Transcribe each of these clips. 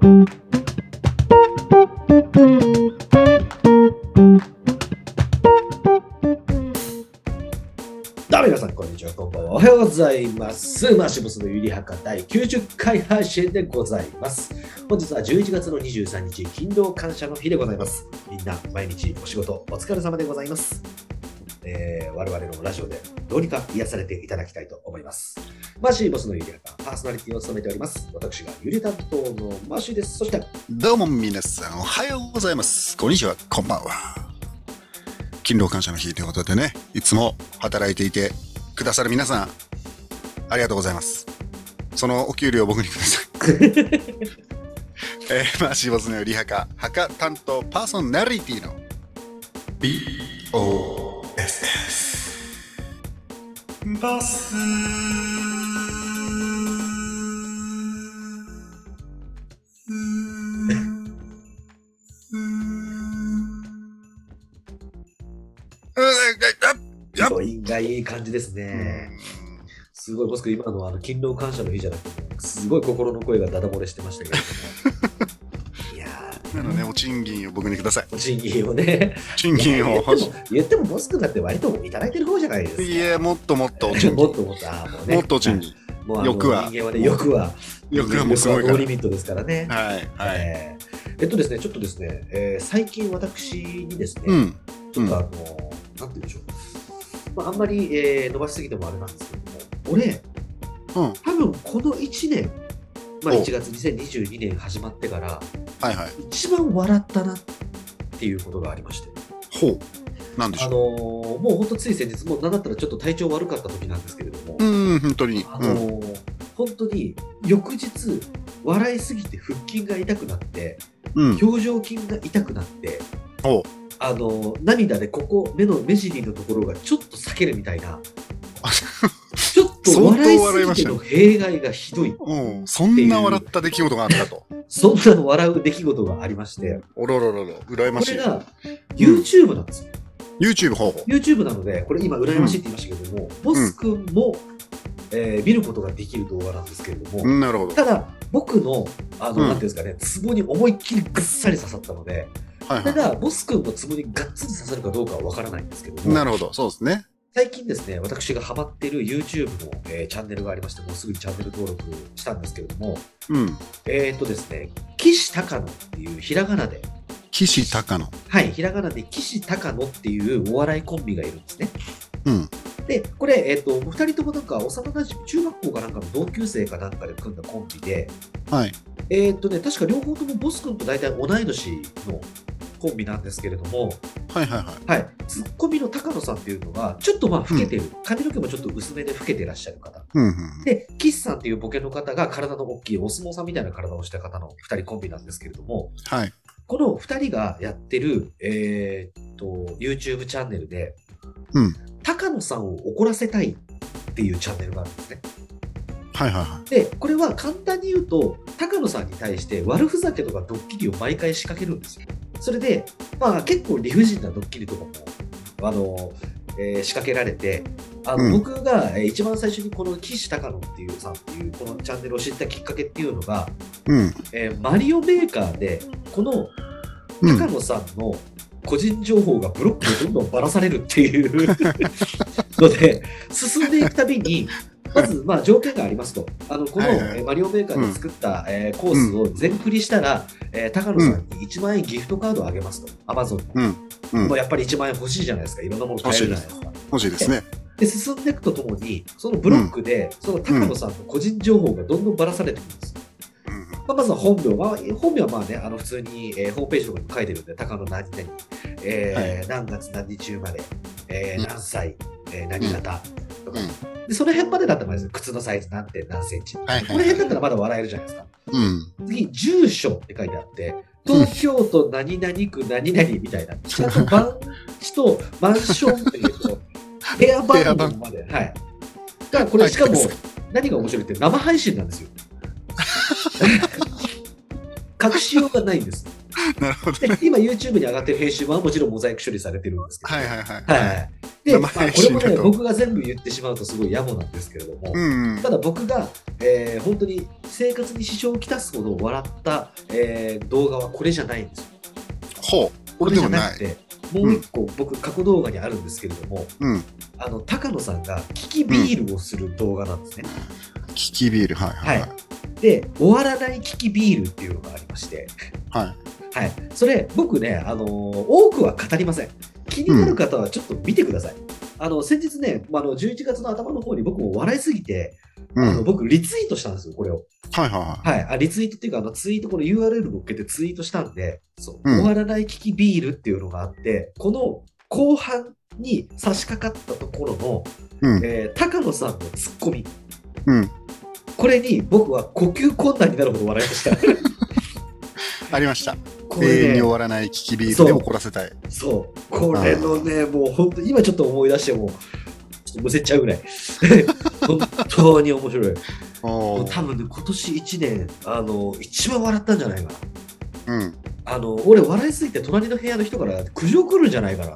どうも皆さん、こんにちは、こんばんは。おはようございます。マシボスのゆりはか第90回配信でございます。本日は11月の23日、勤労感謝の日でございます。みんな、毎日お仕事お疲れ様でございます。えー我々のラジオでどうにか癒されていただきたいと思います。マシーボスのゆりはか、パーソナリティを務めております。私がゆり担当のマシーです。そして、どうも皆さんおはようございます。こんにちは、こんばんは。勤労感謝の日ということでね、いつも働いていてくださる皆さん、ありがとうございます。そのお給料を僕にください。えー、マーシーボスのリハカ、ハカ担当パーソナリティの BOSS。ス。余韻がいい感じですね。すごい、ボスク、今のあの勤労感謝の日じゃなくて、すごい心の声がダダ漏れしてましたけども。賃金を僕にください。ー、賃金をね、賃金を言っても、言ってもボスクだって割といただいてる方じゃないですか。いや、もっともっとお もっ賃金。ともっと、あーもうね。もっとお賃金。もう欲は人間はね、欲は、欲はもうすごいからリミットですからね。はい、はい。えーえっとですね、ちょっとですね、えー最近私にですね、うん。ちょっとあの、なんて言うんでしょう。まあ、あんまり、えー伸ばしすぎてもあれなんですけども、俺、うん。多分この1年、まあ、お1月2022年始まってから、はいはい。一番笑ったなっていうことがありまして、ほう。なんでしあのょーもう本当つい先日、もうなんだったらちょっと体調悪かった時なんですけれども、う。うん、本当に。あうん。のー本当に翌日、笑いすぎて腹筋が痛くなって、うん。表情筋が痛くなって。あのー涙でここ、目の目尻のところがちょっと裂けるみたいな、笑いすぎての弊害がひどい。うん。そんな笑った出来事があったと。そんなの笑う出来事がありまして、おろろろろ、羨ましい。これが YouTube なんですよ。YouTube 方法。YouTube なので、これ今、羨ましいって言いましたけれども、ボス君も、えー見ることができる動画なんですけれども、うん、なるほど。ただ、僕の、あの、うんなんていうんですかね、ツボに思いっきりぐっさり刺さったので、はいはただ、ボス君のツボにがっつり刺さるかどうかはわからないんですけどい。も、なるほど。そうですね。最近ですね、私がハマっている YouTube の、えーチャンネルがありまして、もうすぐにチャンネル登録したんですけれども、うん。えーっとですね、岸高野っていうひらがなで、岸高野。はい、ひらがなで岸高野っていうお笑いコンビがいるんですね。うん。で、これ、えっ、と、二人ともなんか幼馴染、中学校かなんかの同級生かなんかで組んだコンビで、はい。えっ、とね、確か両方ともボス君と大体同い年のコンビなんですけれども、はいはいはい。はい、ツッコミの高野さんっていうのが、ちょっとまあ老けてる、髪の毛もちょっと薄めで老けてらっしゃる方。うんうん。で、岸さんっていうボケの方が体の大きいお相撲さんみたいな体をした方の二人コンビなんですけれども、はい。この二人がやってる、えーっと、YouTube チャンネルで、うん。高野さんを怒らせたいっていうチャンネルがあるんですね。はいはいはで、これは簡単に言うと、高野さんに対して悪ふざけとかドッキリを毎回仕掛けるんですよ。それで、まあ結構理不尽なドッキリとかも、あの、えー仕掛けられて、あの、うん僕がえー一番最初にこの岸高野っていうさんっていうこのチャンネルを知ったきっかけっていうのが、い。うん。えーマリオメーカーで、このうん高野さんの個人情報がブロックでどんどんばらされるっていうので、進んでいくたびに、まず、まあ、条件がありますと。あの、この、はいはいえーマリオメーカーで作った、えーコースを全振りしたら、えー高野さんに1万円ギフトカードをあげますと。アマゾンうん。うんもう。やっぱり1万円欲しいじゃないですか。いろんなもの買えるじゃないですか。欲しいですね。で、進んでいくとともに、そのブロックで、その高野さんの個人情報がどんどんばらされてくるんです。うんまあ、まずは本名、まあ、本名はまあね、あの普通に、えーホームページとかに書いてるんで、高野何々、えー何月何日生まれ、えーうん何歳、えー何型とか、うんで、その辺までだったらまず靴のサイズ何点何センチ、はいはいこの辺だったらまだ笑えるじゃないですか。うん。次、住所って書いてあって、東京都何々区何々みたいな、ちゃんと番地とマンションっていうと、部屋番号まで。はい。だからこれしかもはい、何が面白いって生配信なんですよ。隠しようがないんです。なるほど。で今 YouTube に上がってる編集はもちろんモザイク処理されてるんですけど、はいはいはい。はい。で、生まあ、配これもね、僕が全部言ってしまうとすごい野暮なんですけれども、うんうんた。だ僕が、えー本当に生活に支障をきたすほど笑った、えー動画はこれじゃないんですよ。ほう。これじゃなくて、もう一個、僕、過去動画にあるんですけれども、うん。あの、高野さんがキキビールをする動画なんですね。キキビール、はいはいはい。で、終わらないキキビールっていうのがありまして、はい。はい。それ、僕ね、あのー多くは語りません。気になる方はちょっと見てください。あの、先日ね、まああの、11月の頭の方に僕も笑いすぎて、うん。あの僕、リツイートしたんですよ、これを。はいはいははい。あリツイートっていうか、あの、ツイート、この URL 乗っけてツイートしたんで、そう、うん終わらないキキビールっていうのがあって、この後半に差し掛かったところの、い。うん。えー高野さんのツッコミ。うん。これに僕は呼吸困難になるほど笑いました。ありました。これね永遠に終、わらないキキビールで怒らせたい。そう。これのね、もう本当、今ちょっと思い出しても、ちょっとむせちゃうぐらい。本当に面白い。多分ね、今年1年、あの、一番笑ったんじゃないかな。うん。あの、俺、笑いすぎて隣の部屋の人から苦情来るんじゃないかな。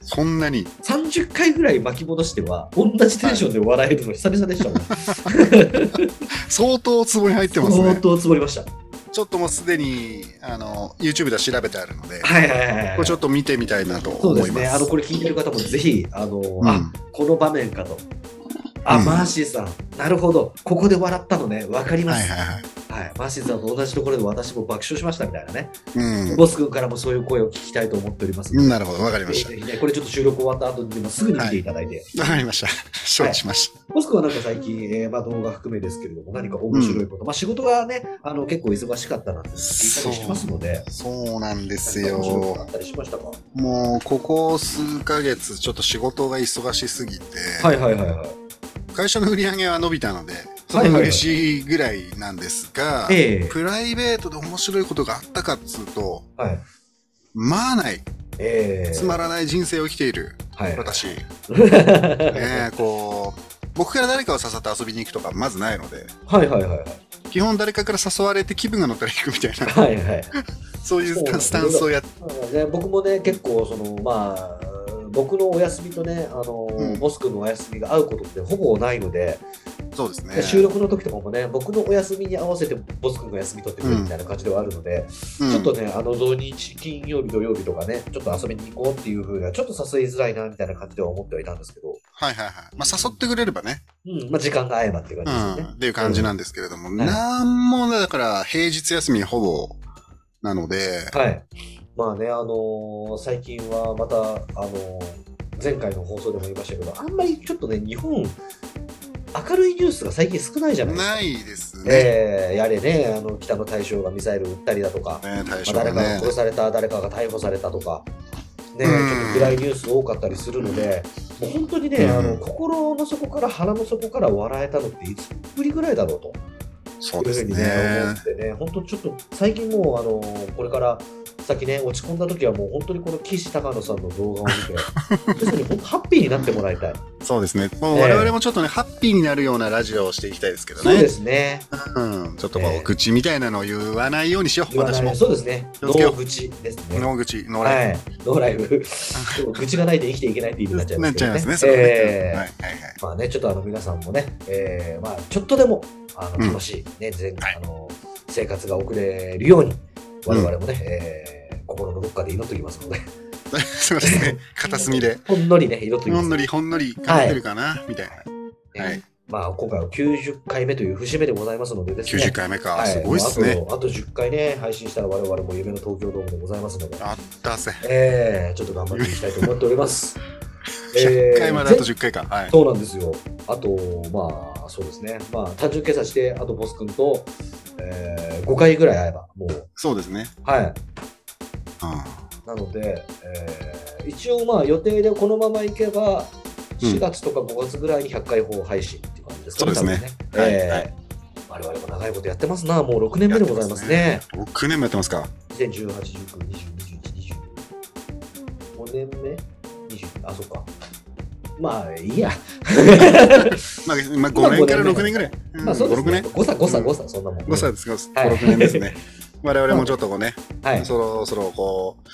そんなに。30回ぐらい巻き戻しては、同じテンションで笑えるの久々でしたもん。相当ツボに入ってます相ね。当積もりました。ちょっともうすでに、あの、YouTube では調べてあるので、はいはいはいはい。これちょっと見てみたいなとそう思います。ですね。あの、これ聞いてる方もぜひ、あの、うんあ、この場面かと。あ、うんマーシーさん。なるほど。ここで笑ったのね。わかります。はいい、ははいはい。マーシーさんと同じところで私も爆笑しましたみたいなね。うん。ボス君からもそういう声を聞きたいと思っておりますので。なるほど、わかりました。ね、これちょっと収録終わった後にでもすぐに見ていただいて。わかりました。承知しました。ボス君はなんか最近、えーまあ、動画含めですけれども、何か面白いこと、まあ仕事がね、あの結構忙しかったなんて聞いたりしてますので、そうなんですよっ。たりしましたか？もう、ここ数ヶ月、ちょっと仕事が忙しすぎて、はいはいはいはい。会社の売り上げは伸びたので、それは嬉しいぐらいなんですが、ええプライベートで面白いことがあったかっつうと、はい。まあない。ええつまらない人生を生きているはい。私。ねこう、僕から誰かを誘って遊びに行くとかまずないので、いはいはいはい。基本誰かから誘われて気分が乗ったら行くみたいな、はいはい。そういうスタンスをやっね、僕もね、結構、その、まあ、僕のお休みとね、あの、うん。ボス君のお休みが合うことってほぼないので、そうですね。収録の時とかもね、僕のお休みに合わせてボス君が休み取ってくれるみたいな感じではあるので、うん。ちょっとね、あの土日、金曜日、土曜日とかね、ちょっと遊びに行こうっていう風には、ちょっと誘いづらいなみたいな感じでは思ってはいたんですけど、はいはいはい。まあ誘ってくれればね、うん、まあ時間が合えばっていうう感じですよね。ん、っていう感じなんですけれども、ん。なんもねだから平日休みほぼなので、はい。まあね、あのー最近はまた、あのー前回の放送でも言いましたけど、あんまりちょっとね、日本、明るいニュースが最近少ないじゃないですか。ないですね。えーやれね、あの北の大将がミサイル撃ったりだとか、ね、ねあ誰かが殺。された、誰かが逮捕されたとか、ね、ちうんょっと暗いニュース多かったりするので、もう本当にね、うんあの心の底から腹の底から笑えたのっていつぶりぐらいだろうと。そうですいうふうにね、思ね。ってね、本当ちょっと最近もう、あのこれから先ね、落ち込んだ時はもう本当にこの岸高野さんの動画を見て、要するに本当ハッピーになってもらいたい。そうですね。もうええ我々もちょっとね、ハッピーになるようなラジオをしていきたいですけどそうでね。すね。うん。ちょっとこう、ええ口みたいなのを言わないようにしよう、私も。そうですね。脳口ですね。脳口、脳ライはい。ライフ。でも愚痴がないと生きていけないって意味になっちゃいフ。ますけどなっちゃいますね、それはね。えーはいはいはい。まあね、ちょっとあの皆さんもね、えーまあちょっとでもあのうん楽しい、ね、全はいあの生活が送れるように、我々もね、えー心のどっかで祈っておきますので、そうですね。片隅で。ほんのりね、祈っておきますほんのりほんのりかかってるかな、みたいな。ねはいまあ今回は90回目という節目でございますのでですね。90回目か。はすごいっすね。あとあと10回ね、配信したら我々も夢の東京ドームでございますので、あったぜ。えーちょっと頑張っていきたいと思っております。100回まであと前10回か。はい。そうなんですよ。あと、まあ、そうですね。まあ、単純計算して、あとボス君と、えー5回ぐらい会えば、もう、そうですね。はい。うんなので、えー一応、まあ、予定でこのままいけば、うん4月とか5月ぐらいに100回放配信っていう感じですかね。そうですね多分ねえーはいはい我々も長いことやってますな。もう6年目でございますね。6年もやってますか。2018、19、20、21、20。5年目 ?20、あ、そっか。まあ、いいや。まあ、まあ、5年から6年ぐらい。うんまあ、そうです5、6ね。年？誤差、誤差、誤差、そんなもん。?5 歳ですか。5、はい6年ですね。我々もちょっとこうね、はい。そろそろこう、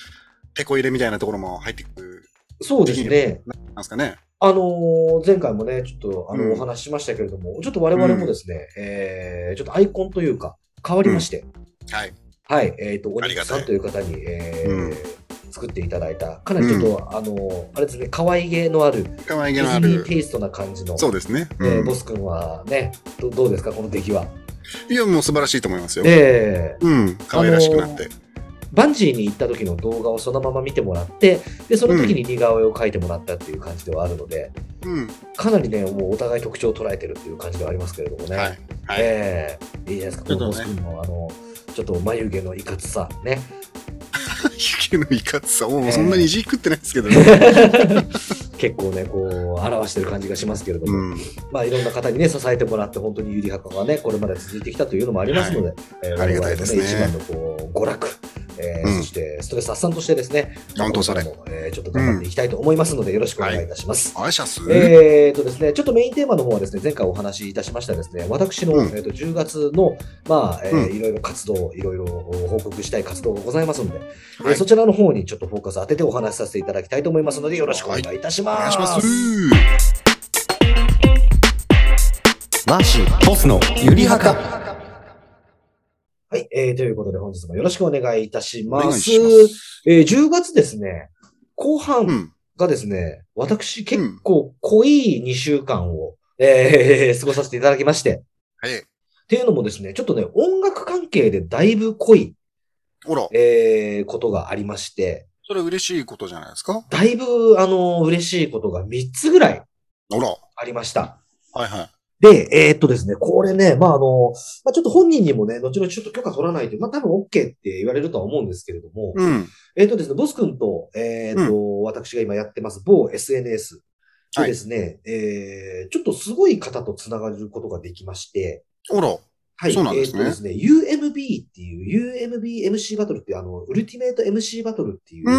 手こ入れみたいなところも入ってくそうですね。なんですかね。あのー前回もね、ちょっとあの、うんお話ししましたけれども、ちょっと我々もですね、えーちょっとアイコンというか、変わりまして、はい。はい、えっ、と、おありがたい肉さんという方に、えーうん作っていただいた、かなりちょっと、あのーあれですね、可愛げのある、可愛デげのあるテ。イストな感じの、そうですね。えーうんボス君はねど、どうですか、この出来は？いや、もう素晴らしいと思いますよ。えーうん。可愛らしくなって。バンジーに行った時の動画をそのまま見てもらって、で、その時に似顔絵を描いてもらったっていう感じではあるので、うん。かなりね、もうお互い特徴を捉えてるっていう感じではありますけれどもね。はい。はい。ええいいじゃないですか、このボス君のあの、ちょっと眉毛のいかつさ、ね。雪のいかつさ、もうそんなにいじくってないですけどね。結構ね、こう、表してる感じがしますけれども、うん。まあ、いろんな方にね、支えてもらって、本当にゆりはかがね、これまで続いてきたというのもありますので、えーありがたいですね、一番のこう、娯楽、えーうんそしてストレス発散としてですね、本当それえーちょっと頑張っていきたいと思いますので、よろしくお願いいたします。あいしゃす。えーとですね、ちょっとメインテーマの方はですね、前回お話しいたしましたですね、私の、うんえー、と10月の、まあ、えーうんいろいろ活動、いろいろ報告したい活動がございますので、えーはいそちらの方にちょっとフォーカス当ててお話しさせていただきたいと思いますので、よろしくお願いいたしおます。願いします。マーシーボスのゆりはかはい、えーということで本日もよろしくお願いいたしおます。ます。えー10月ですね、後う半ん。がですね、私結構濃い2週間を、えー 過ごさせていただきまして、はい。っていうのもですね、ちょっとね、音楽関係でだいぶ濃い、ほら、えーことがありまして、それ嬉しいことじゃないですか？だいぶ、あの、嬉しいことが3つぐらいほら。ありました。はいはい。で、えーっとですね、これね、まあ、あの、まあ、ちょっと本人にもね、後々ちょっと許可取らないと、まあ、多分 OK って言われるとは思うんですけれども、うん。えーっとですね、ボス君と、えーっと、私が今やってます某 SNS でですね、えーちょっとすごい方とつながることができまして、ほら。はい。そうなんですねえーっとですね、UMB っていう、UMBMC バトルっていう、あの、ウルティメイト MC バトルっていう、う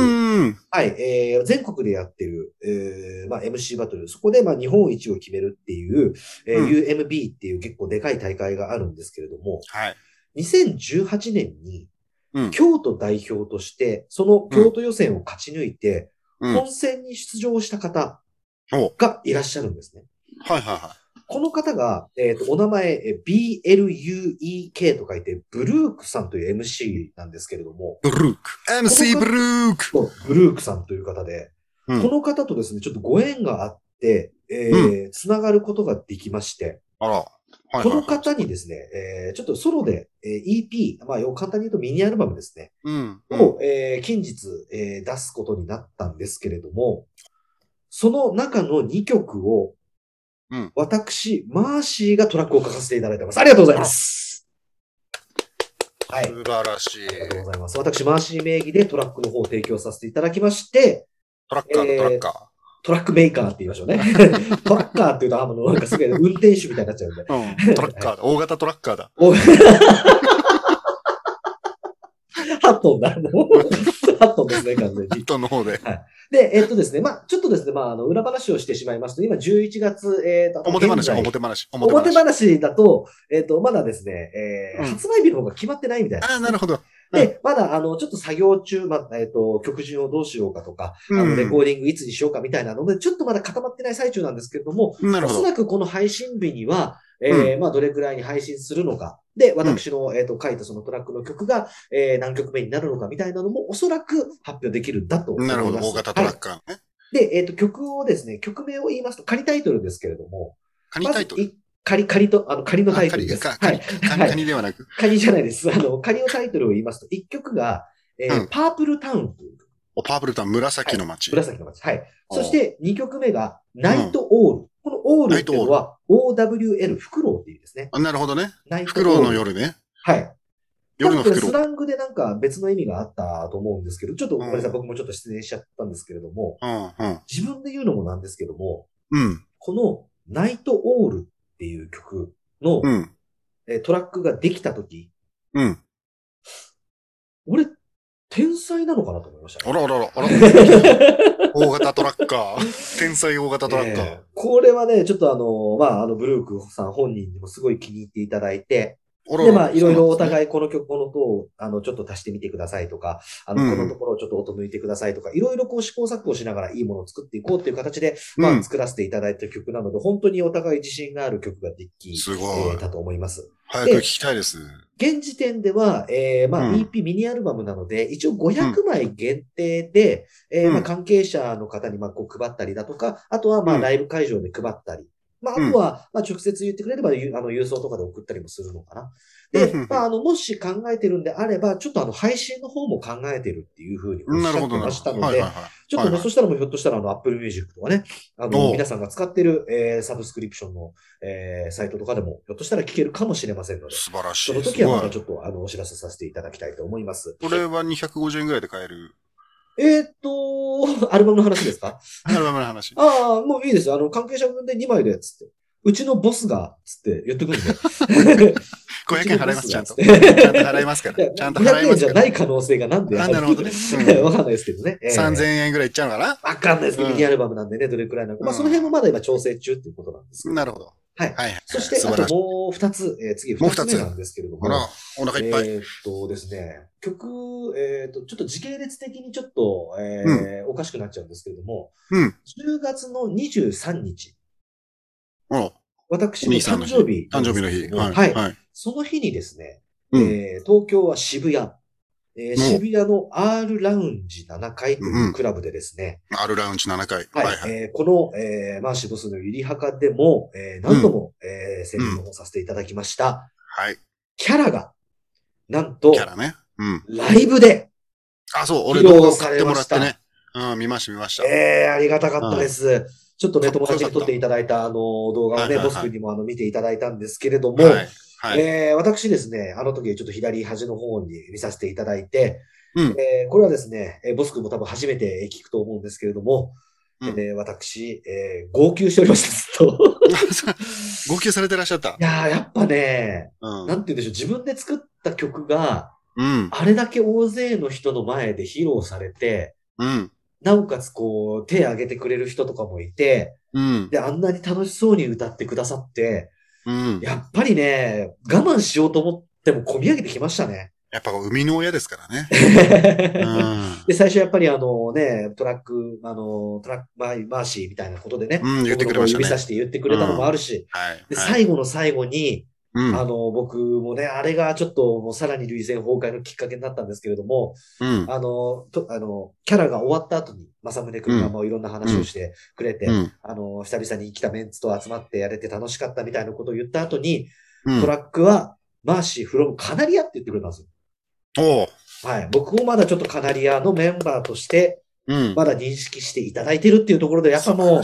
ん。はい、えー全国でやってる、えーまあ、MC バトル、そこでまあ日本一を決めるっていう、えーうん UMB っていう結構でかい大会があるんですけれども、はい。2018年にうん。京都代表として、その京都予選を勝ち抜いて、うん。本戦に出場した方おがいらっしゃるんですね。はいはいはこの方が、えっ、と、お名前、えー BLUEK と書いて、ブルークさんという MC なんですけれども、い。ブルーク。MC ブルーク。ブルークさんという方で、うんこの方とですね、ちょっとご縁があって、えーつながることができまして、あら。はいはいこのはい。方にですね、えーちょっとソロで、えー EP、まあ、簡単に言うとミニアルバムですね、うん。を、えー近日、えー出すことになったんですけれども、その中の2曲を、うん私、マーシーがトラックを書かせていただいてます。ありがとうございます。はい。素晴らしい。ありがとうございます。私、マーシー名義でトラックの方を提供させていただきまして、トラッカーのトラッカトラックメーカーって言いましょうね。トラッカーって言うと、あの、なんかすごい運転手みたいになっちゃうんで。ー。うん。トラッカーだ。大型トラッカーだ。お8トンだ。もう8トンですね、完全に。人の方で。で、えっとですね、まあちょっとですね、まああの、裏話をしてしまいますと、今11月、えっと、表話、現在表話。表話だと、えっと、まだですね、えーうん発売日の方が決まってないみたいな。ああ、なるほど。で、まだ、あの、ちょっと作業中、まあ、えっ、と、曲順をどうしようかとか、あの、うんレコーディングいつにしようかみたいなので、ちょっとまだ固まってない最中なんですけれども。おそらくこの配信日には、えーまあ、どれくらいに配信するのか。で、私の、えっ、と、書いたそのトラックの曲が、えー何曲目になるのかみたいなのも、おそらく発表できるんだと思います。なるほど。大型トラはいッカーね。で、えっ、と、曲をですね、曲名を言いますと、仮タイトルですけれども、カニタイトル。仮、仮と、あの、仮のタイトルです。あカニはい。カニカニではなく。仮じゃないです。あの、仮のタイトルを言いますと、1曲が、えーうんパープルタウンという曲おパープルタウン、紫の街。紫の街。はい。おそして、2曲目が、ナイトオール。このオールっていうのは、OWL、フクロウっていうですね。あなるほどね。フクロウの。夜ね。はい。夜のフクロウ。スラングでなんか別の意味があったと思うんですけど、ちょっとごめんなさい、うん僕もちょっと失念しちゃったんですけれども、うん、うん。自分で言うのもなんですけども、うん、このナイトオールっていう曲の、うん、えートラックができたとき、うん。俺、天才なのかなと思いましたね、あらあらあら、あら。大型トラッカー。天才大型トラッカー。えーこれはね、ちょっとあの、まあ、あの、ブルークさん本人にもすごい気に入っていただいて、で、まあ、いろいろおい。互いこの曲、この音を、あの、ちょっと足してみてくださいとか、あの、うんこのところをちょっと音抜いてくださいとか、いろいろこう試行錯誤しながらいいものを作っていこうっていう形で、まあ、うん作らせていただいた曲なので、本当にお互い自信がある曲ができ、すごいえーだと思います。早く聞きたいです。現時点では、えー、まあ、うん。EP ミニアルバムなので、一応500枚限定で、えーうん。まあ、関係者の方に、まあ、こう配ったりだとか、あとは、まあ、うん。ライブ会場で配ったり、まあ、あとは、まあ、直接言ってくれれば、ゆあの、郵送とかで送ったりもするのかな。でまあ、あの、もし考えてるんであれば、ちょっとあの、配信の方も考えてるっていうふうにおっしゃって。ましたのではいはい、はい。ちょっとね、そしたらもうひょっとしたらあの、Apple Music とかね、あおの、う皆さんが使ってる、えー、サブスクリプションの、えー、サイトとかでも、ひょっとしたら聞けるかもしれませんので、素晴らしい。その時はまたすちょっと、あの、お知らせさせていただきたいと思います。これは250円ぐらいで買える？えーっと、アルバムの話ですか？アルバムの話。ああ、もういいですよ。あの、関係者分で2枚で、つって。うちのボスが、つって言ってくるんで。500円払います、ちゃんと。うちゃんと払いますから。ちゃんと払500円いますから。じゃない可能性がなんであなるほどねうんわかんないですけどね。えー3000円ぐらいいっちゃうのかな？わかんないですけど、うんミニアルバムなんでね、どれくらいなのか。まあ、うんその辺もまだ今調整中っていうことなんです。なるほど。はい。はいはい。そして、あと。もう二つ、えー次もう二つなんですけれども。お腹いっぱい。えーっとですね、曲、えーっと、ちょっと時系列的にちょっと、えーおかしくなっちゃうんですけれども、うん。10月の23日、お私の。誕生日。誕生日の日。はい。はい。はい。その日にですね、うん。えー東京は渋谷、えーん渋谷の R ラウンジ7階というクラブでですね、アルラウンジ7回。はい、はいはい。えーこの、えーマーシボスのゆりはかでも、えー何度も、えー宣伝の方させていただきました、はい。キャラが、なんとキ、ャラね。うん。ライブで、あ、そう、俺動画買ってもらっね。うん、見ました見ました。えー、ありがたかったです。ちょっとね、友達に撮っていただいた、あの、動画をね、ボス君にもあの見ていただいたんですけれども、はい。はい。えー私ですね、あの時ちょっと左端の方に見させていただいて、うん。えーこれはですね、えーボス君も多分初めて聞くと思うんですけれども、うんえー私、えー号泣しておりました、ずっと。号泣されてらっしゃったい。やーやっぱね、うん。なんて言うんでしょう、自分で作った曲が、うん。あれだけ大勢の人の前で披露されて、うん。なおかつこう、手挙げてくれる人とかもいて、うん。で、あんなに楽しそうに歌ってくださって、うん。やっぱりね、我慢しようと思っても込み上げてきましたね。やっぱ生みの親ですからね。うん。で、最初やっぱりあのね、トラック、あの、 Track by マーシーみたいなことでね、うん言ってくれましたね指さして言ってくれたのもあるし、はい。で、はい最後の最後に、うん。あの、僕もね、あれがちょっともうさらに類線崩壊のきっかけになったんですけれども、うん。あの、とあの、キャラが終わった後に、正宗君がもういろんな話をしてくれて、うん。あの、久々に来たメンツと集まってやれて楽しかったみたいなことを言った後に、うんトラックは、マーシーフロムカナリアって言ってくれたんですよ。はい。僕もまだちょっとカナリアのメンバーとして、うん。まだ認識していただいてるっていうところで、やっぱもう。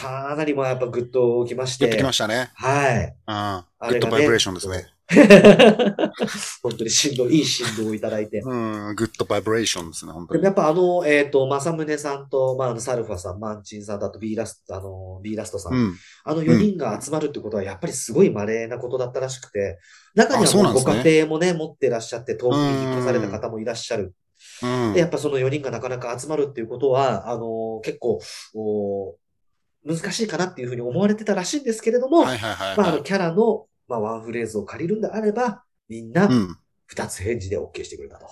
かなりもうやっぱグッときまして。やってきましたね。はい。うん。グッドバイブレーションですね。本当に振動、いい振動をいただいて。うん。グッドバイブレーションですね、本当にでもや。っぱあの、えっ、と、正宗さんと、まあ、あの、サルファさん、マンチンさんだと、ビーラスト、あの、ビーラストさん、うん。あの4人が集まるってことは、やっぱりすごい稀なことだったらしくて、中にはご家庭もね、持ってらっしゃって、遠くに引っ越された方もいらっしゃる。うんで、。やっぱその4人がなかなか集まるっていうことは、あの、結構、お難しいかなっていうふうに思われてたらしいんですけれども、はいはいはいまあ。キャラの、まあ、ワンフレーズを借りるんであれば、みんなう、ん。二つ返事で OK してくれたと。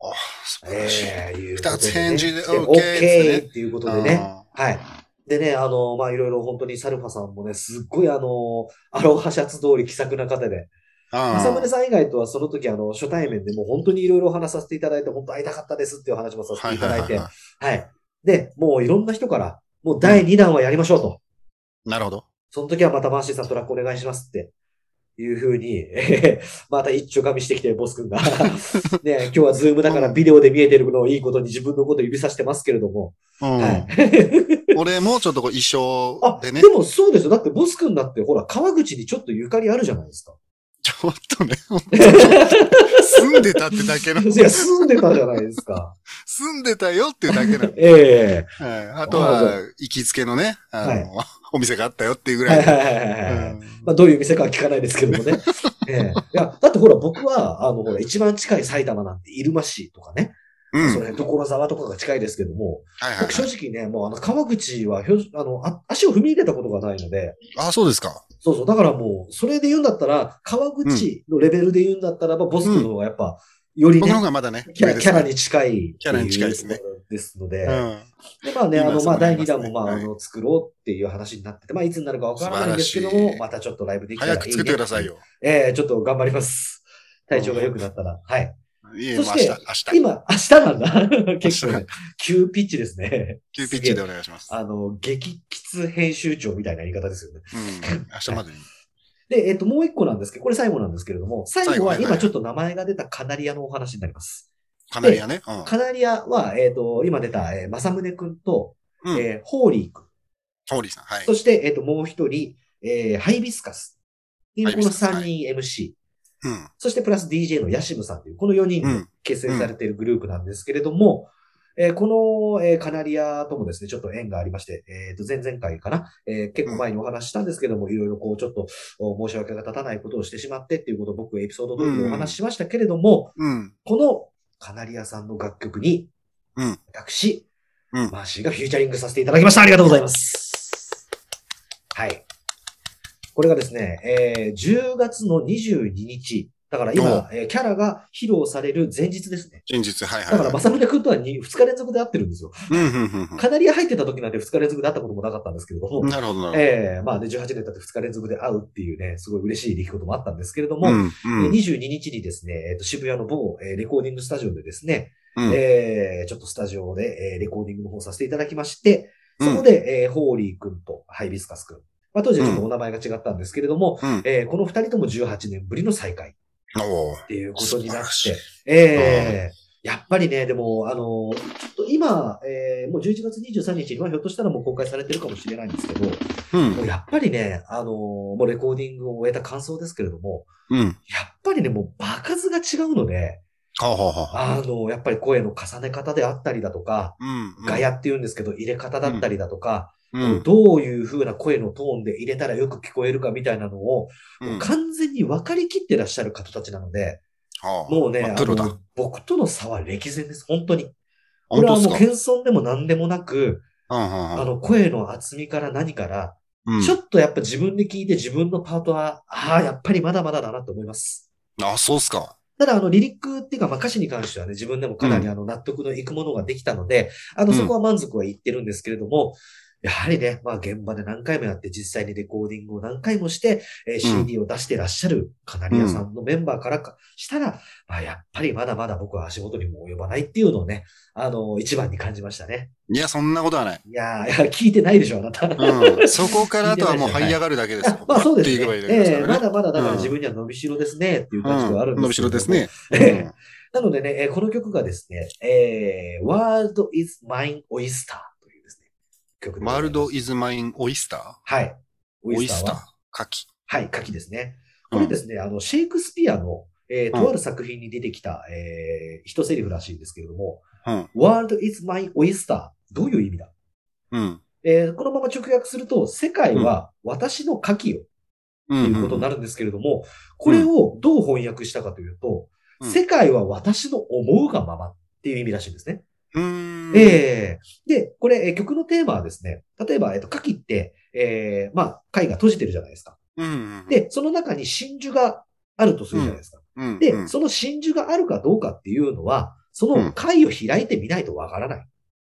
あ素晴らしい。ええいうことでね二つ返事で OK で OK ですねっていうことでね。あはい。でね、あの、まあ、いろいろ本当にサルファさんもね、すっごいあの、アロハシャツ通り気さくな方で、あ正宗さん以外とはその時あの、初対面でもう本当にいろいろお話しさせていただいて、本当会いたかったですっていう話もさせていただいて、ははいいで、もういろんな人から、もう第2弾はやりましょうと。なるほど。その時はまたマーシーさんトラックお願いしますって。いうふうに、え ーまた一丁噛みしてきて、ボス君が。ね、今日はズームだからビデオで見えてるのをいいことに自分のことを指さしてますけれども。うん。はい。俺もちょっとこう衣装あ、でねで。もそうですよ。だってボス君だって、ほら、川口にちょっとゆかりあるじゃないですか。ちょっとね、住んでたってだけの。いや、住んでたじゃないですか。住んでたよっていうだけなの。ええはい。あとは、行きつけのね、あの、はいお店があったよっていうぐはいらいで。はいはいはいはい。うんまあ、どういう店かは聞かないですけどもね。ええいや、だってほら、僕は、あの、ほら、一番近い埼玉なんて、入間市とかね。うん。それ、所沢とかが近いですけども、はいはい僕正直ね、もうあの、川口はひょ、あの、あ足を踏み入れたことがないので、あ、そうですか。そうそう、だからもう、それで言うんだったら、川口のレベルで言うんだったらば、ボスの方がやっぱ、より僕ね、の方がまだね。キャラキャラに。に近いキャラに近いですねですので、うん。で、まあね、あの、まあ、第2りますね弾も、まあ、はいあの、作ろうっていう話になってて、まあ、いつになるかわからないんですけども、またちょっとライブできたらいい、ね。早く作ってください。よ。ええちょっと頑張ります。体調が良くなったら。はい。そして。今、明日なんだ。結構ね、急ピッチですね。急ピッチでお願いします。あの、激喫編集長みたいな言い方ですよね。うん。明日までに。で、えっ、と、もう一個なんですけど、これ最後なんですけれども、最後は今ちょっと名前が出たカナリアのお話になります。カナリアね？うん。カナリアは、えっ、と、今出た、えー、正宗くんと、うん。えーホーリーくん。ホーリーさん。はいそ。して、えっ、と、もう一人、えーハイビスカス。このハイビスカス3人 MC。うん。そしてプラス DJ のヤシムさんという、この4人でうん。結成されているグループなんですけれども、えーこの、えーカナリアともですね、ちょっと縁がありまして、えっ、と、前々回かな、えー結構前にお話ししたんですけども、いろいろこう、ちょっとお申し訳が立たないことをしてしまってっていうことを僕エピソード通りでお話ししましたけれども、うん。このカナリアさんの楽曲に、うん私、うんマーシーがフューチャリングさせていただきました。ありがとうございます。はい。これがですね、えー10月の22日。だから今、えーキャラが披露される前日ですね。真実、はいはい。だから、正宗君とは 2, 2日連続で会ってるんですよ。うん、うん、うんカナリア入ってた時なんて2日連続で会ったこともなかったんですけれどもうん。、なるほど、なるほど。ええまあね、18年経って2日連続で会うっていうね、すごい嬉しい出来事もあったんですけれども、うん、うえん。22日にですね、えっと渋谷の某、えーレコーディングスタジオでですね、うんえーちょっとスタジオで、えーレコーディングの方させていただきまして、そこで、えーホーリー君とハイビスカス君、まあ、当時はちょっとお名前が違ったんですけれども、うん。えーこの二人とも18年ぶりの再会っていうことになって、えーやっぱりね、でも、あの、ちょっと今、えーもう11月23日にはひょっとしたらもう公開されてるかもしれないんですけど、うんもう。やっぱりね、あのもうレコーディングを終えた感想ですけれども、うん。やっぱりね、もう場数が違うので。あの、やっぱり声の重ね方であったりだとか、うん。うんガヤって言うんですけど、入れ方だったりだとか、うん。どういう風な声のトーンで入れたらよく聞こえるかみたいなのを、うん完全に分かりきってらっしゃる方たちなので、はあもうね、あまあ。僕との差は歴然です。本当に。これはもう謙遜でも何でもなく、あの、声の厚みから何から、うん。ちょっとやっぱ自分で聞いて自分のパートは、ああ、やっぱりまだまだだなと思います。あ、そうっすか。ただ、あの、リリックっていうか、まあ、歌詞に関してはね、自分でもかなりあの、納得のいくものができたので、あの、うんそこは満足はいってるんですけれども、やはりね、まあ、現場で何回もやって、実際にレコーディングを何回もして、えー CD を出してらっしゃるカナリアさんのメンバーからかしたら、まあ、やっぱりまだまだ僕は足元にも及ばないっていうのをね、あの、一番に感じましたね。いや、そんなことはない。いやー、いや聞いてないでしょ、あなた。うん。そこからあとはもう這い上がるだけですよ。まあそうですね。いいええからね。まだまだだからうん自分には伸びしろですねっていう感じではあるんうん伸びですけれどもしろですね。ええなのでね、えーこの曲がですね、えー、World is Mine Oyster 曲ワールドイズマインオイスターはい。オイスターはカキ。はい、書きですね。これですね、あの、シェイクスピアの、えーとある作品に出てきた、えー、一セリフらしいんですけれども、うん。World is my oyster どういう意味だ？うん。えーこのまま直訳すると、世界は私の牡蠣ようん。ということになるんですけれども、これをどう翻訳したかというと、うん世界は私の思うがままっていう意味らしいんですね。うーん。ええで、これ、えー曲のテーマはですね、例えば、えっと、牡蠣って、えーまあ、貝が閉じてるじゃないですか。うん。で、その中に真珠があるとするじゃないですか。うん、で、うんその真珠があるかどうかっていうのは、その貝を開いてみないとわからない。っ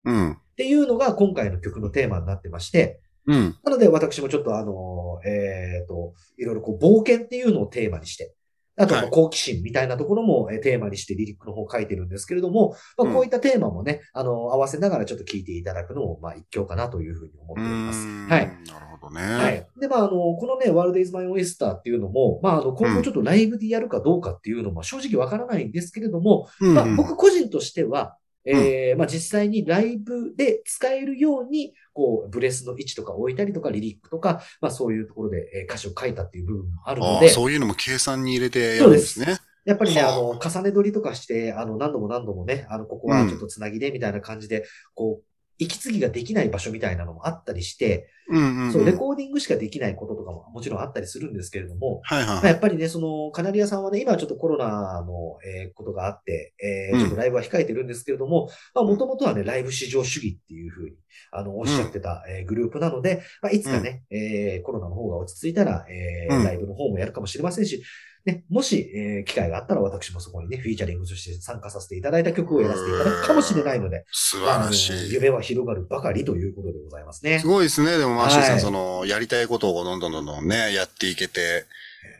うん。ていうのが今回の曲のテーマになってまして、うん。なので私もちょっとあの、えっ、と、いろいろこう冒険っていうのをテーマにして、あと好奇心みたいなところもえーテーマにしてリリックの方を書いてるんですけれども、まあ、こういったテーマもね、あの、合わせながらちょっと聞いていただくのも、まあ一興かなというふうに思っております。はい。なるほどね。はい。で、まあ、あの、このね、ワールドイズマイオイスターっていうのも、まあ、あの、今後ちょっとライブでやるかどうかっていうのも正直わからないんですけれども、うん。まあ、僕個人としては、えーまあ実際にライブで使えるように、こう、ブレスの位置とか置いたりとか、リリックとか、まあそういうところでえー歌詞を書いたっていう部分もあるので、そういうのも計算に入れてやるんですね。やっぱりね、はあ。あの、重ね撮りとかして、あの、何度も何度もね、あの、ここはちょっとつなぎで、みたいな感じで、こう、息継ぎができない場所みたいなのもあったりして、うんうんうん。そう、レコーディングしかできないこととかももちろんあったりするんですけれども、はいはいまあ、はい。やっぱりね、その、カナリアさんはね、今はちょっとコロナの、えーことがあって、えーうん。ちょっとライブは控えてるんですけれども、まあ、もともとはね、ライブ至上主義っていうふうに、あの、おっしゃってた、えーグループなので、まあ、いつかね、えーコロナの方が落ち着いたら、えーうん。ライブの方もやるかもしれませんし、ね、もし、えー機会があったら私もそこにね、フィーチャリングとして参加させていただいた曲をやらせていただくかもしれないので、素晴らしい。夢は広がるばかりということでございますねす。ごいですね。でも、マーシーさん、はいその、やりたいことをどんどんどんどんね、やっていけて、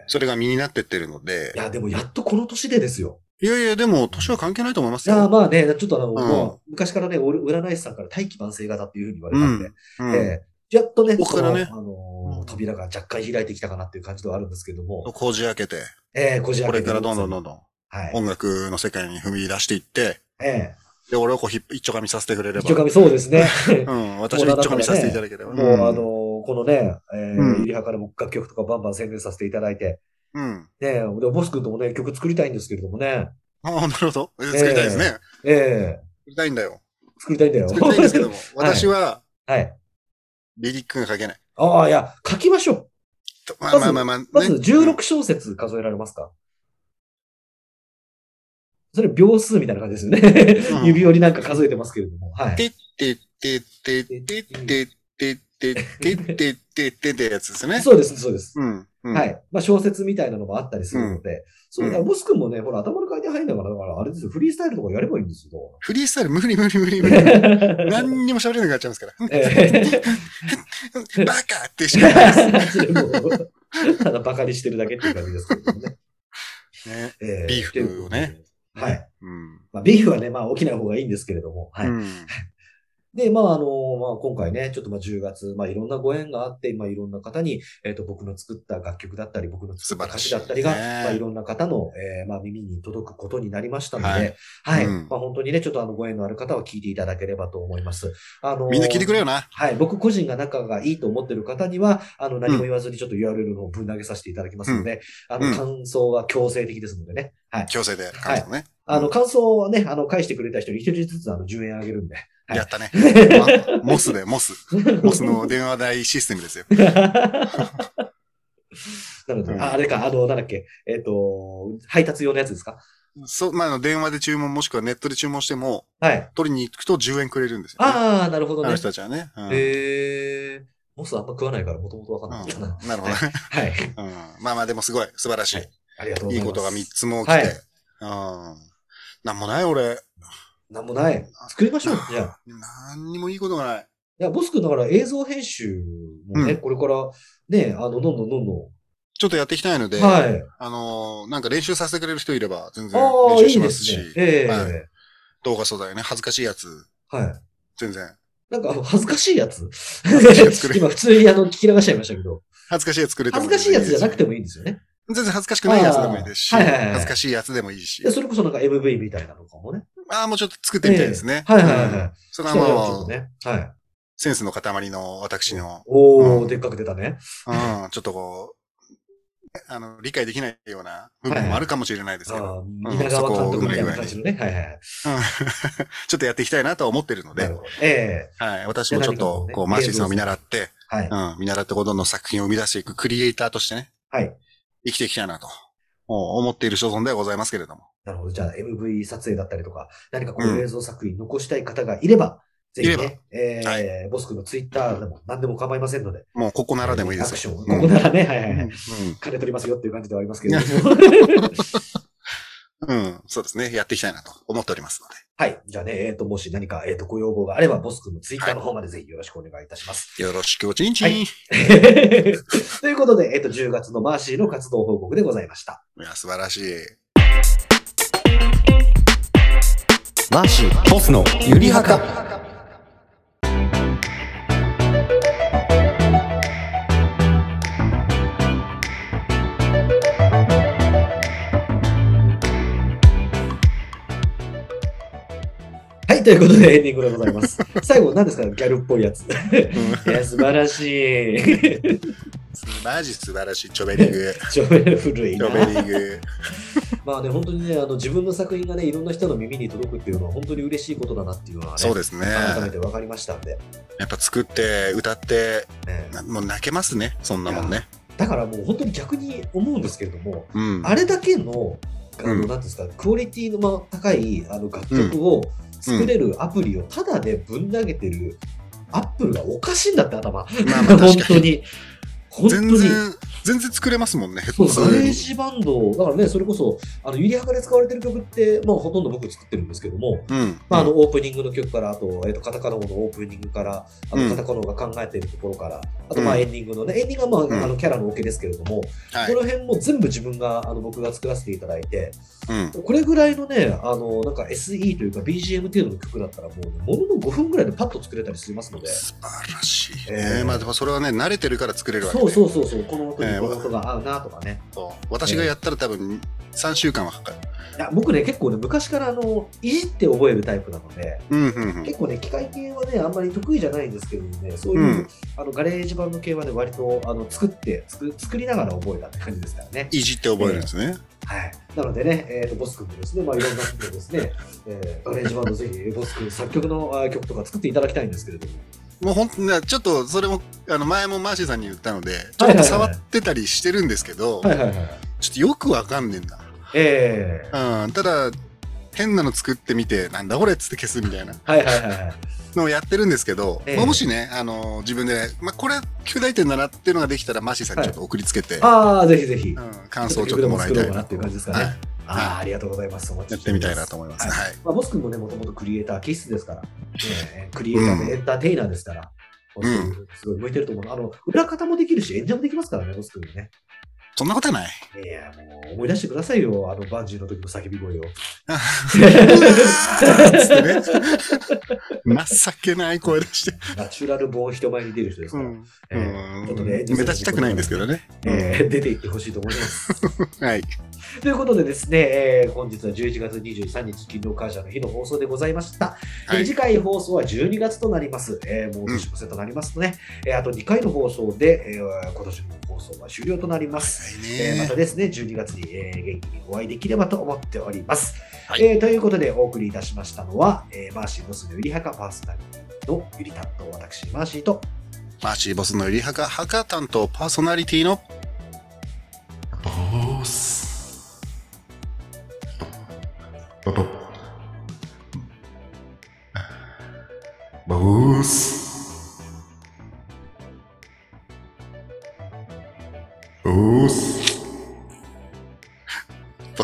それが身になってってるのでい、や、でもやっとこの年でですよ。いやいや、でも、年は関係ないと思いますいや、よ。まあね、ちょっとあの、う昔からね、俺占い師さんから大器晩成型っていうふうに言われたんで、うん。えーやっとね、ここからねそのあ扉が若干開いてきたかなっていう感じではあるんですけども、こじ開けて、えー、こじ開けてこれからどんどんどんどんはい。音楽の世界に踏み出していって、えで、俺をこう一丁噛みさせてくれえれば。一応紙そうですね。うん、私は一丁噛みさせていただければ。もう、あのーこのね、えー、うんゆりはからも楽曲とかバンバン宣伝させていただいて、うん。ね、で、ボス君ともね、曲作りたいんですけれどもね、ああ、なるほど。作りたいですね。ええ作りたいんだよ。作りたいんだよ。作りたいんですけども、私は、はい。リリックが書けない。ああ、いや、書きましょう。まあまあまあまあ、ねまず16小節数えられますか？それ秒数みたいな感じですよね。うん 指折りなんか数えてますけれども。はい。てってってってってってってってってってってってってやつですね。そうです、そうです。うん。うんはい。まあ小説みたいなのもあったりするので。そうだから、ボス君もね、ほら、頭の回転入んだから、だからあれですよ、フリースタイルとかやればいいんですよ。フリースタイル無理無理無理無理。何にも喋れなくなっちゃいますから。えバカってしかないです。えもうただバカにしてるだけっていう感じですけどもね。ね。ええビーフをね。はい。うん。まあ、ビーフはね、まあ、起きない方がいいんですけれども。はい。うんで、まあ、あの、まあ、今回ね、ちょっとまあ、10月、まあ、いろんなご縁があって、まあ、いろんな方に、えっ、と、僕の作った楽曲だったり、僕の作った歌詞だったりが、いねまあ、いろんな方の、えーまあ、耳に届くことになりましたので、ははいい。うんまあ、本当にね、ちょっとあの、ご縁のある方は聞いていただければと思います。あのみんな聞いてくれよな。はい。僕個人が仲がいいと思ってる方には、あの、何も言わずにちょっと URL のぶん投げさせていただきますので、あの、うん感想は強制的ですのでね。はい。強制で感想ね。あの、感想はね、あの、返してくれた人に一人ずつあの、10円あげるんで。はいやったね。ま モスで、モス。モスの電話代システムですよ。なので、うんああれか、あの、なんだっけ、えっ、と、配達用のやつですか？そう、まあ電話で注文もしくはネットで注文しても、はい。取りに行くと10円くれるんですよ、ね。ああ、なるほどねあの。人たちはね。うんえー、モスあんま食わないから、もともとわかんなかったな。うん なるほどね。はい。うんまあまあでもすごい素晴らしい。はいありがとうございます。いいことが3つも起きて。はいうん。なんもない俺。なんもない。作りましょう。じゃあ。なんにもいいことがない。いや、ボス君だから映像編集もね、うんこれから、ね、あの、どんどんどんどちょっとやっていきたいので、ん。はい。あのーなんか練習させてくれる人いれば全然ああ、練習いいでしますし、すね。ええはい動画素材ね、恥ずかしいやつ、はい。全然。なんか、恥ずかしいやつずかしいやつ作れ 今、普通にあの、聞き流しちゃいましたけど、恥ずかしいやつ作れても恥ずかしいやつじゃなくてももいいんですよね。全然恥ずかしくないやつでもいいですし、あーはいはいはい恥ずかしいやつでもいいしで、。それこそなんか MV みたいなのかもね。ああ、もうちょっと作ってみたいですね。ええ。はいはいはいそれはね。はい。センスの塊の私の、おー、うんでっかく出たね。うん、ちょっとこう、あの、理解できないような部分もあるかもしれないですけど、ああ、うん。蜷川監督みたいな感じのね。はいはい ちょっとやっていきたいなとは思ってるので。ええ。はい、私もちょっと、こう、マーシーさんを見習って、はい。うん、見習ってこうどんどん作品を生み出していくクリエイターとしてね、はい。生きていきたいなと、思っている所存ではございますけれども。なるほど。じゃあ MV 撮影だったりとか、何かこううん映像作品残したい方がいれば、ぜひいれね、えはー、ボス君のツイッターでも何でも構いませんので。もうここならでもいいですアクション。よ。ここならね、はいはいうんはい。金取りますよっていう感じではありますけれども。うん、うん、そうですね。やっていきたいなと思っておりますので。はい。じゃあね、えっ、と、もし何か、えっ、と、ご要望があれば、ボス君のツイッターの方までぜひよろしくお願いいたします。よろしくおちんちん。はい ということで、えっ、と、10月のマーシーの活動報告でございました。いや、素晴らしい。マーシーボスのゆりはかということでエンディングでございます。最後、何ですかギャルっぽいやつ。いや、素晴らしい。マジ素晴らしい。チョベリング。ちょ、古いなチョ。ベリング。まあね、本当にね、あの自分の作品がね、いろんな人の耳に届くっていうのは本当に嬉しいことだなっていうのはね、そうですね。改めて分かりましたんで。やっぱ作って、歌って、ねなもう泣けますね、そんなもんね。だからもう本当に逆に思うんですけれども、うん。あれだけの、あの、うんなんていうんですか、クオリティのまあ高いあの楽曲を作れるアプリをただでぶん投げてるアップルがおかしいんだって頭。まあまあ 本。当に。本当に。全然、全然作れますもんね、そうガレー。ジバンド、だからね、それこそ、あの、ゆりはかで使われてる曲って、まあ、ほとんど僕作ってるんですけども、うん。まあ、あの、オープニングの曲から、あと、えっ、と、カタカナ語のオープニングから、あの、うんカタカナ語が考えているところから、あと、まあ、うんエンディングのね、エンディングはまあ、うんあの、キャラのオケですけれども、はい。この辺も全部自分が、あの、僕が作らせていただいて、うん。これぐらいのね、あの、なんか SE というか BGM 程度の曲だったら、もう、ね、ものの5分ぐらいでパッと作れたりしますので、素晴らしいえね。ーまあ、でもそれはね、慣れてるから作れるわけで。そうそうそうそう、この音にえーこの音が合うなとかね。そう私がやったら多分3週間はかかる。いや僕ね、結構ね、昔からあの、いじって覚えるタイプなので、うんうんうん。結構ね、機械系はね、あんまり得意じゃないんですけどもね、そういう、うんあのガレージバンド系はね、割とあの作って作、作りながら覚えたって感じですからね。いじって覚えるんですね。はい。なのでね、えーと、ボス君もですね、まあ、いろんな人でですね、えーガレージバンドぜひ、ボス君作曲のあ曲とか作っていただきたいんですけれども。もう本当ね、ちょっとそれも、あの前もマーシーさんに言ったので、ちょはいはいはいっと触ってたりしてるんですけど、はいはいはい。ちょっとよくわかんねえんだ。えー、うん、ただ、変なの作ってみて、なんだこれっつって消すみたいなはいはいはいはい。のをやってるんですけど、ええまあ、もしね、あの自分で、まあ、これ、及第点だなっていうのができたら、マーシーさんにちょっと送りつけて、ああ、ぜひぜひ。うん、感想をちょっともらいたいなっていう感じですかねはいああ、ありがとうございます。やってみたいなと思います。はいはい。まあ、ボス君もね、もともとクリエイター気質ですから、ねクリエイターでエンターテイナーですから、ボス君すごい向いてると思うの。あの、裏方もできるし、演者もできますからね、ボス君ね。そんなことはない。いや、もう思い出してくださいよ、あの、バンジーの時の叫び声を。情けない声出して。ナチュラルボーン人前に出る人ですから、うん。えちょっとね、目立ちたくないんですけどね。えー出ていってほしいと思います。はい。ということでですね、えー本日は11月23日、勤労感謝の日の放送でございました。はいで次回放送は12月となります。えーもう年の瀬となりますとね、えーあと2回の放送で、えー今年の放送は終了となります。えーまたですね、12月に、えー元気にお会いできればと思っております。はいえーということで、お送りいたしましたのは、えーマーシーボスのゆりはかパーソナリティのゆり担当、私、マーシーと、マーシーボスのゆりはか、はか担当パーソナリティの、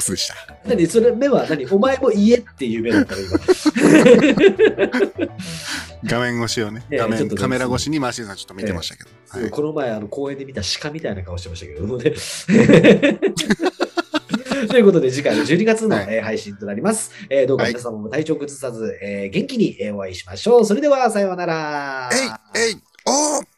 スでした。何それ目は何？お前も言えっていう目だったら今。画面越しをね、ええ画面、カメラ越しにマーシーさんちょっと見てましたけど。はいこの前あの公園で見た鹿みたいな顔してましたけどもね。ということで次回の12月の、はいえー配信となります。えーどうかはい皆様も体調崩さず、えー元気にえーお会いしましょう。それではさようなら。えい、えい、おー